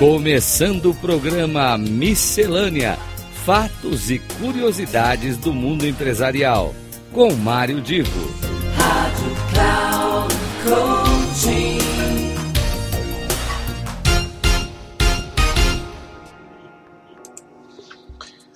Começando o programa Miscelânea: Fatos e Curiosidades do Mundo Empresarial, com Mário Divo. Rádio Cloud Coaching.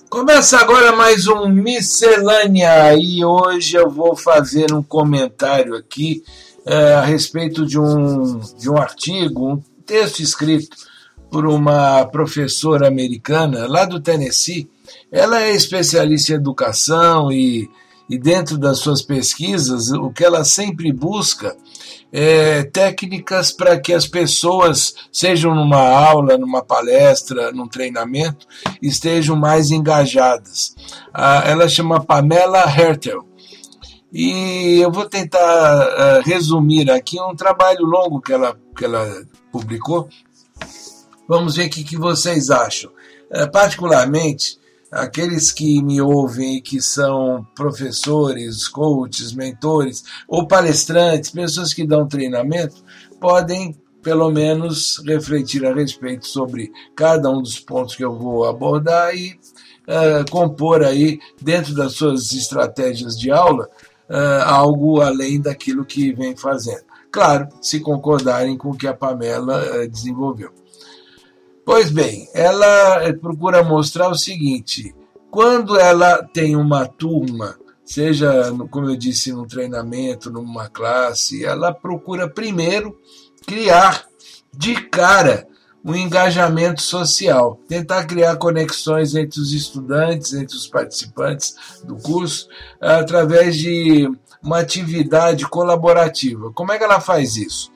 Começa agora mais um Miscelânea e hoje eu vou fazer um comentário aqui uh, a respeito de um, de um artigo, um texto escrito por uma professora americana lá do Tennessee. Ela é especialista em educação e, e dentro das suas pesquisas, o que ela sempre busca é técnicas para que as pessoas, sejam numa aula, numa palestra, num treinamento, estejam mais engajadas. Ah, ela chama Pamela Hertel. E eu vou tentar uh, resumir aqui um trabalho longo que ela, que ela publicou, Vamos ver o que, que vocês acham. É, particularmente, aqueles que me ouvem e que são professores, coaches, mentores ou palestrantes, pessoas que dão treinamento, podem pelo menos refletir a respeito sobre cada um dos pontos que eu vou abordar e uh, compor aí dentro das suas estratégias de aula uh, algo além daquilo que vem fazendo. Claro, se concordarem com o que a Pamela uh, desenvolveu. Pois bem, ela eh, procura mostrar o seguinte: quando ela tem uma turma, seja, como eu disse, no treinamento, numa classe, ela procura primeiro criar de cara um engajamento social, tentar criar conexões entre os estudantes, entre os participantes do curso, através de uma atividade colaborativa. Como é que ela faz isso?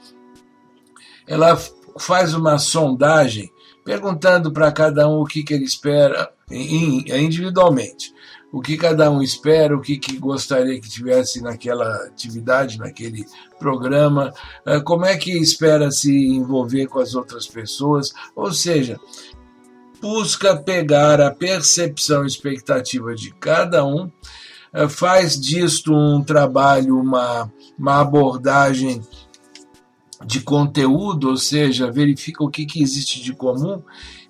Ela faz uma sondagem perguntando para cada um o que, que ele espera individualmente, o que cada um espera, o que, que gostaria que tivesse naquela atividade, naquele programa, eh, como é que espera se envolver com as outras pessoas, ou seja, busca pegar a percepção expectativa de cada um, eh, faz disto um trabalho, uma, uma abordagem de conteúdo, ou seja, verifica o que, que existe de comum,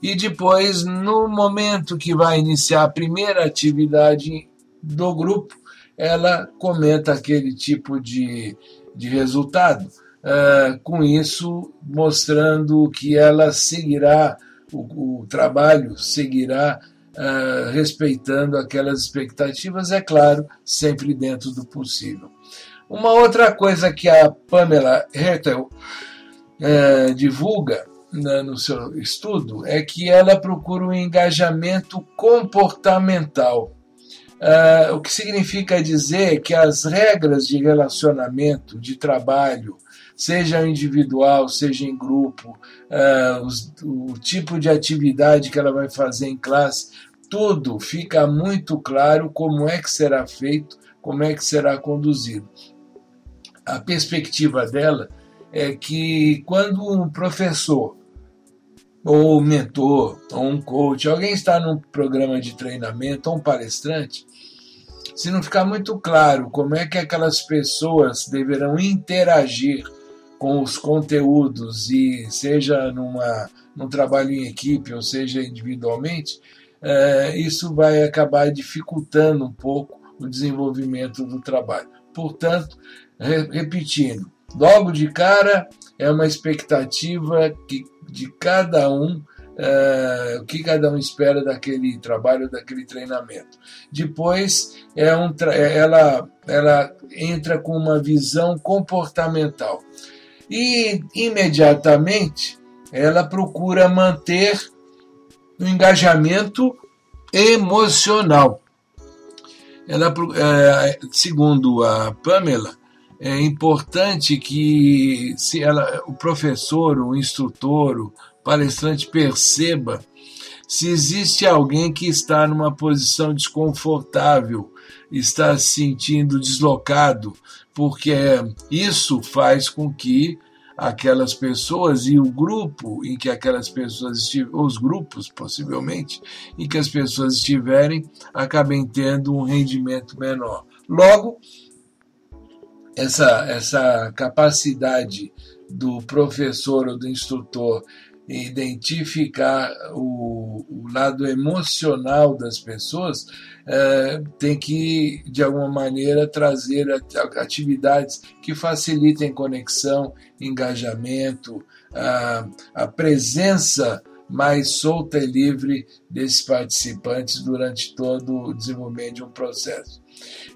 e depois, no momento que vai iniciar a primeira atividade do grupo, ela comenta aquele tipo de, de resultado, uh, com isso mostrando que ela seguirá, o, o trabalho seguirá uh, respeitando aquelas expectativas, é claro, sempre dentro do possível. Uma outra coisa que a Pamela Hertel é, divulga né, no seu estudo é que ela procura um engajamento comportamental. Uh, o que significa dizer que as regras de relacionamento, de trabalho, seja individual, seja em grupo, uh, os, o tipo de atividade que ela vai fazer em classe, tudo fica muito claro como é que será feito, como é que será conduzido a perspectiva dela é que quando um professor ou mentor ou um coach, alguém está num programa de treinamento ou um palestrante, se não ficar muito claro como é que aquelas pessoas deverão interagir com os conteúdos e seja numa num trabalho em equipe ou seja individualmente, é, isso vai acabar dificultando um pouco o desenvolvimento do trabalho. Portanto, repetindo, logo de cara é uma expectativa que, de cada um, é, o que cada um espera daquele trabalho, daquele treinamento. Depois, é um, ela, ela entra com uma visão comportamental. E, imediatamente, ela procura manter o engajamento emocional. Ela, é, segundo a Pamela, é importante que se ela, o professor, o instrutor, o palestrante perceba se existe alguém que está numa posição desconfortável, está se sentindo deslocado, porque isso faz com que aquelas pessoas e o grupo em que aquelas pessoas estiverem, os grupos possivelmente, em que as pessoas estiverem, acabem tendo um rendimento menor. Logo, essa, essa capacidade do professor ou do instrutor identificar o, o lado emocional das pessoas, é, tem que, de alguma maneira, trazer atividades que facilitem conexão, engajamento, a, a presença mais solta e livre desses participantes durante todo o desenvolvimento de um processo.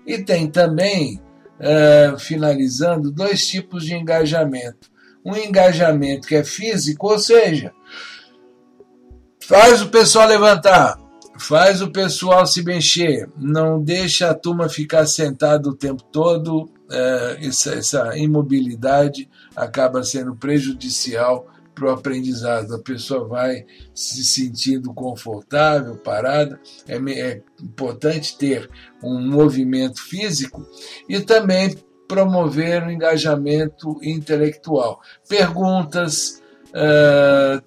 E tem também, uh, finalizando, dois tipos de engajamento. Um engajamento que é físico, ou seja, faz o pessoal levantar, faz o pessoal se mexer, não deixa a turma ficar sentada o tempo todo. Uh, essa, essa imobilidade acaba sendo prejudicial para o aprendizado. A pessoa vai se sentindo confortável, parada. É, é importante ter um movimento físico e também promover o engajamento intelectual. Perguntas, uh,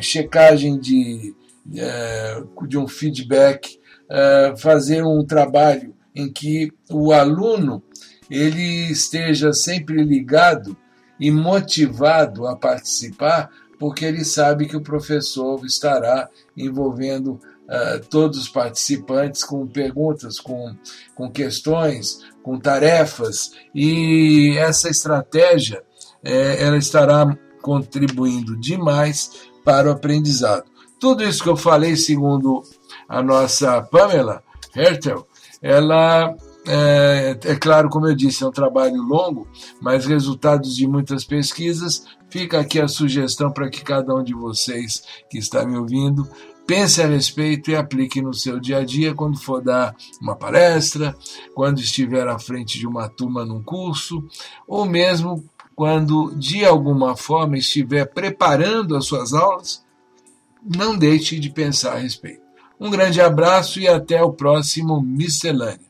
checagem de, uh, de um feedback, uh, fazer um trabalho em que o aluno ele esteja sempre ligado e motivado a participar, porque ele sabe que o professor estará envolvendo uh, todos os participantes com perguntas, com, com questões, com tarefas, e essa estratégia eh, ela estará contribuindo demais para o aprendizado. Tudo isso que eu falei, segundo a nossa Pamela Hertel, ela é, é, claro, como eu disse, é um trabalho longo, mas resultados de muitas pesquisas. Fica aqui a sugestão para que cada um de vocês que está me ouvindo pense a respeito e aplique no seu dia a dia quando for dar uma palestra, quando estiver à frente de uma turma num curso, ou mesmo quando de alguma forma estiver preparando as suas aulas, não deixe de pensar a respeito. Um grande abraço e até o próximo Miscelânea.